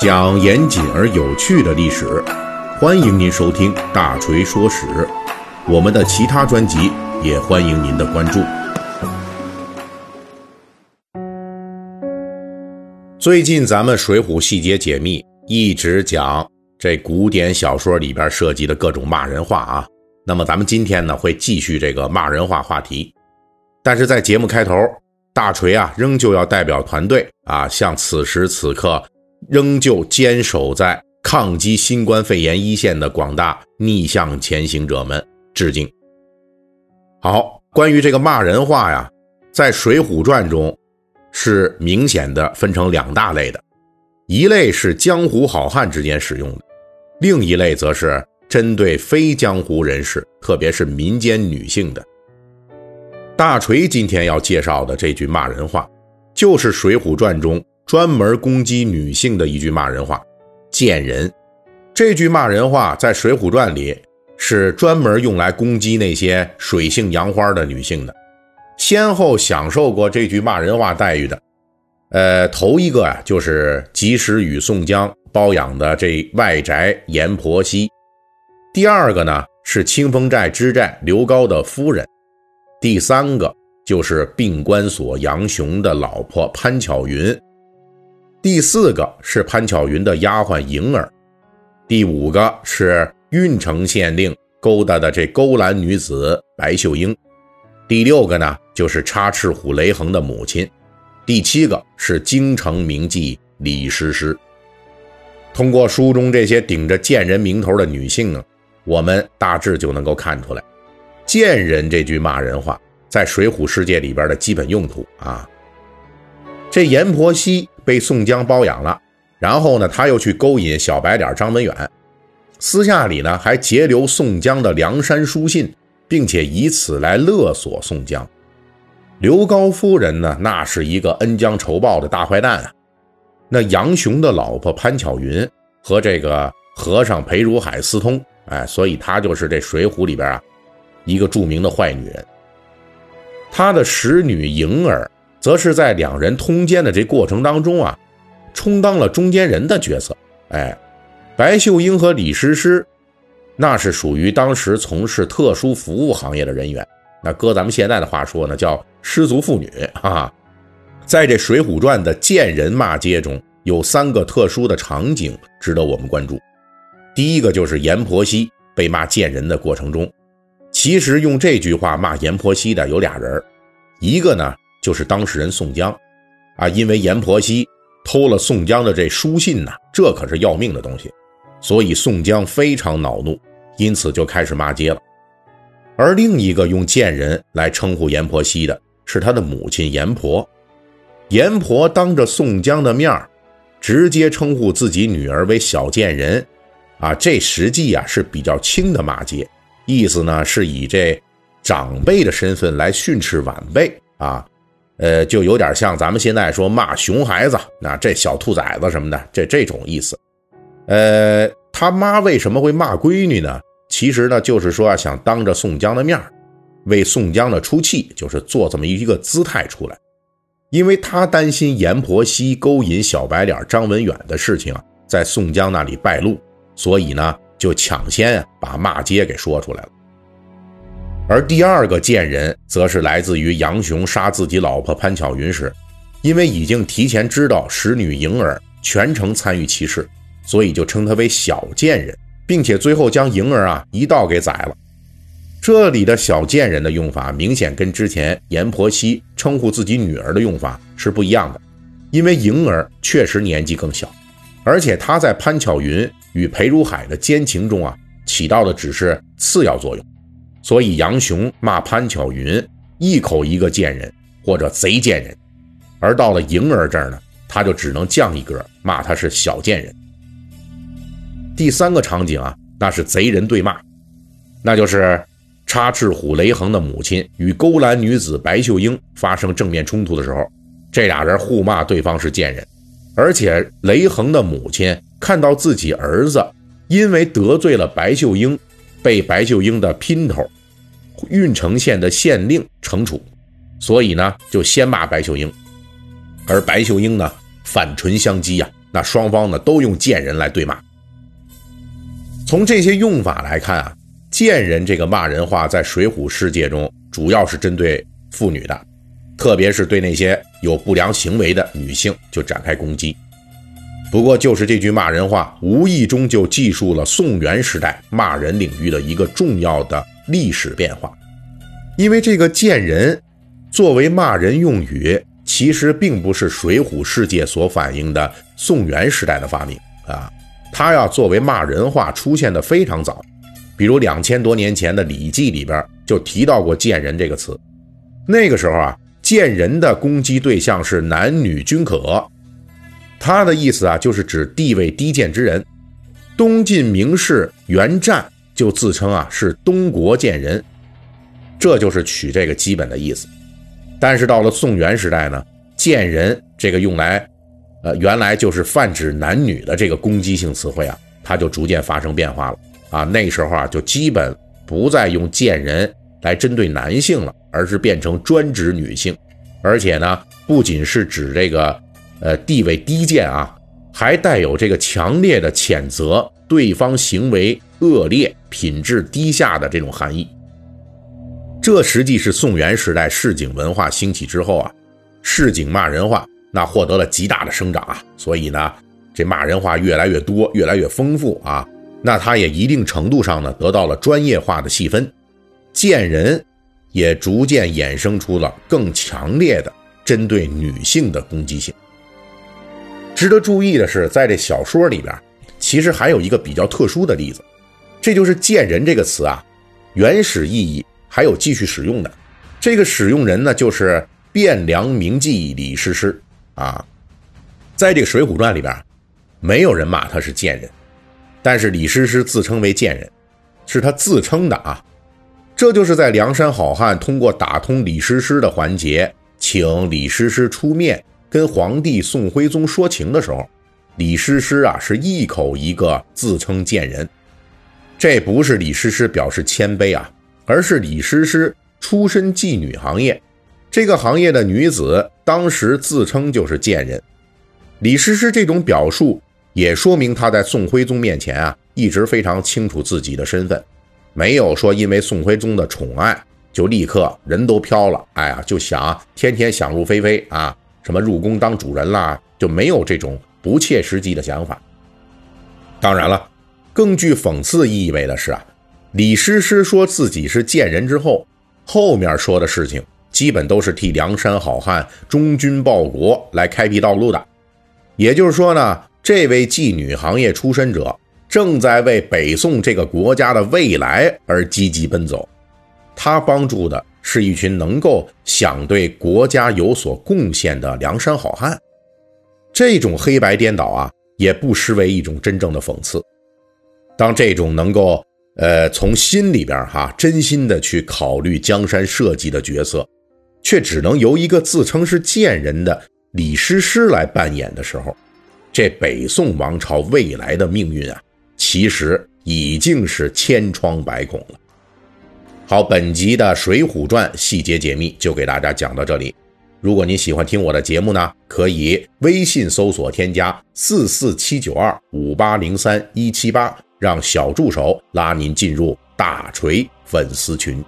讲严谨而有趣的历史，欢迎您收听《大锤说史》。我们的其他专辑也欢迎您的关注。最近咱们《水浒细节解密》一直讲这古典小说里边涉及的各种骂人话啊。那么咱们今天呢会继续这个骂人话话题，但是在节目开头，大锤啊仍旧要代表团队啊向此时此刻仍旧坚守在抗击新冠肺炎一线的广大逆向前行者们致敬。好，关于这个骂人话呀，在《水浒传》中是明显的分成两大类的，一类是江湖好汉之间使用的，另一类则是。针对非江湖人士，特别是民间女性的，大锤今天要介绍的这句骂人话，就是《水浒传》中专门攻击女性的一句骂人话“贱人”。这句骂人话在《水浒传》里是专门用来攻击那些水性杨花的女性的。先后享受过这句骂人话待遇的，呃，头一个啊，就是及时雨宋江包养的这外宅阎婆惜。第二个呢是清风寨之寨刘高的夫人，第三个就是病关所杨雄的老婆潘巧云，第四个是潘巧云的丫鬟莹儿，第五个是郓城县令勾搭的这勾栏女子白秀英，第六个呢就是插翅虎雷横的母亲，第七个是京城名妓李师师。通过书中这些顶着贱人名头的女性呢。我们大致就能够看出来，“贱人”这句骂人话在水浒世界里边的基本用途啊。这阎婆惜被宋江包养了，然后呢，他又去勾引小白脸张文远，私下里呢还截留宋江的梁山书信，并且以此来勒索宋江。刘高夫人呢，那是一个恩将仇报的大坏蛋啊。那杨雄的老婆潘巧云和这个和尚裴如海私通。哎，所以她就是这《水浒》里边啊，一个著名的坏女人。她的使女莹儿，则是在两人通奸的这过程当中啊，充当了中间人的角色。哎，白秀英和李师师，那是属于当时从事特殊服务行业的人员。那搁咱们现在的话说呢，叫失足妇女啊。在这《水浒传》的贱人骂街中，有三个特殊的场景值得我们关注。第一个就是阎婆惜被骂贱人的过程中，其实用这句话骂阎婆惜的有俩人，一个呢就是当事人宋江，啊，因为阎婆惜偷了宋江的这书信呐，这可是要命的东西，所以宋江非常恼怒，因此就开始骂街了。而另一个用贱人来称呼阎婆惜的是他的母亲阎婆，阎婆当着宋江的面直接称呼自己女儿为小贱人。啊，这实际啊是比较轻的骂街，意思呢是以这长辈的身份来训斥晚辈啊，呃，就有点像咱们现在说骂熊孩子，那这小兔崽子什么的，这这种意思。呃，他妈为什么会骂闺女呢？其实呢，就是说想当着宋江的面为宋江的出气，就是做这么一个姿态出来，因为他担心阎婆惜勾引小白脸张文远的事情，在宋江那里败露。所以呢，就抢先把骂街给说出来了。而第二个贱人，则是来自于杨雄杀自己老婆潘巧云时，因为已经提前知道使女莹儿全程参与其事，所以就称他为小贱人，并且最后将莹儿啊一道给宰了。这里的小贱人的用法，明显跟之前阎婆惜称呼自己女儿的用法是不一样的，因为莹儿确实年纪更小。而且她在潘巧云与裴如海的奸情中啊，起到的只是次要作用，所以杨雄骂潘巧云一口一个贱人或者贼贱人，而到了莹儿这儿呢，他就只能降一格，骂他是小贱人。第三个场景啊，那是贼人对骂，那就是插翅虎雷横的母亲与勾栏女子白秀英发生正面冲突的时候，这俩人互骂对方是贱人。而且雷横的母亲看到自己儿子因为得罪了白秀英，被白秀英的姘头郓城县的县令惩处，所以呢就先骂白秀英，而白秀英呢反唇相讥呀，那双方呢都用贱人来对骂。从这些用法来看啊，贱人这个骂人话在水浒世界中主要是针对妇女的，特别是对那些有不良行为的女性就展开攻击。不过，就是这句骂人话，无意中就记述了宋元时代骂人领域的一个重要的历史变化。因为这个“贱人”作为骂人用语，其实并不是水浒世界所反映的宋元时代的发明啊，它要作为骂人话出现的非常早，比如两千多年前的《礼记》里边就提到过“贱人”这个词。那个时候啊，“贱人”的攻击对象是男女均可。他的意思啊，就是指地位低贱之人。东晋名士袁湛就自称啊是东国贱人，这就是取这个基本的意思。但是到了宋元时代呢，贱人这个用来，呃，原来就是泛指男女的这个攻击性词汇啊，它就逐渐发生变化了啊。那时候啊，就基本不再用贱人来针对男性了，而是变成专指女性，而且呢，不仅是指这个。呃，地位低贱啊，还带有这个强烈的谴责对方行为恶劣、品质低下的这种含义。这实际是宋元时代市井文化兴起之后啊，市井骂人话那获得了极大的生长啊，所以呢，这骂人话越来越多，越来越丰富啊，那它也一定程度上呢得到了专业化的细分，贱人也逐渐衍生出了更强烈的针对女性的攻击性。值得注意的是，在这小说里边，其实还有一个比较特殊的例子，这就是“贱人”这个词啊，原始意义还有继续使用的。这个使用人呢，就是汴梁名妓李师师啊。在这《水浒传》里边，没有人骂他是贱人，但是李师师自称为贱人，是他自称的啊。这就是在梁山好汉通过打通李师师的环节，请李师师出面。跟皇帝宋徽宗说情的时候，李师师啊是一口一个自称贱人，这不是李师师表示谦卑啊，而是李师师出身妓女行业，这个行业的女子当时自称就是贱人。李师师这种表述也说明他在宋徽宗面前啊一直非常清楚自己的身份，没有说因为宋徽宗的宠爱就立刻人都飘了，哎呀就想天天想入非非啊。什么入宫当主人啦，就没有这种不切实际的想法。当然了，更具讽刺意味的是啊，李师师说自己是贱人之后，后面说的事情基本都是替梁山好汉忠君报国来开辟道路的。也就是说呢，这位妓女行业出身者正在为北宋这个国家的未来而积极奔走，他帮助的。是一群能够想对国家有所贡献的梁山好汉，这种黑白颠倒啊，也不失为一种真正的讽刺。当这种能够呃从心里边哈真心的去考虑江山社稷的角色，却只能由一个自称是贱人的李师师来扮演的时候，这北宋王朝未来的命运啊，其实已经是千疮百孔了。好，本集的《水浒传》细节解密就给大家讲到这里。如果您喜欢听我的节目呢，可以微信搜索添加四四七九二五八零三一七八，让小助手拉您进入大锤粉丝群。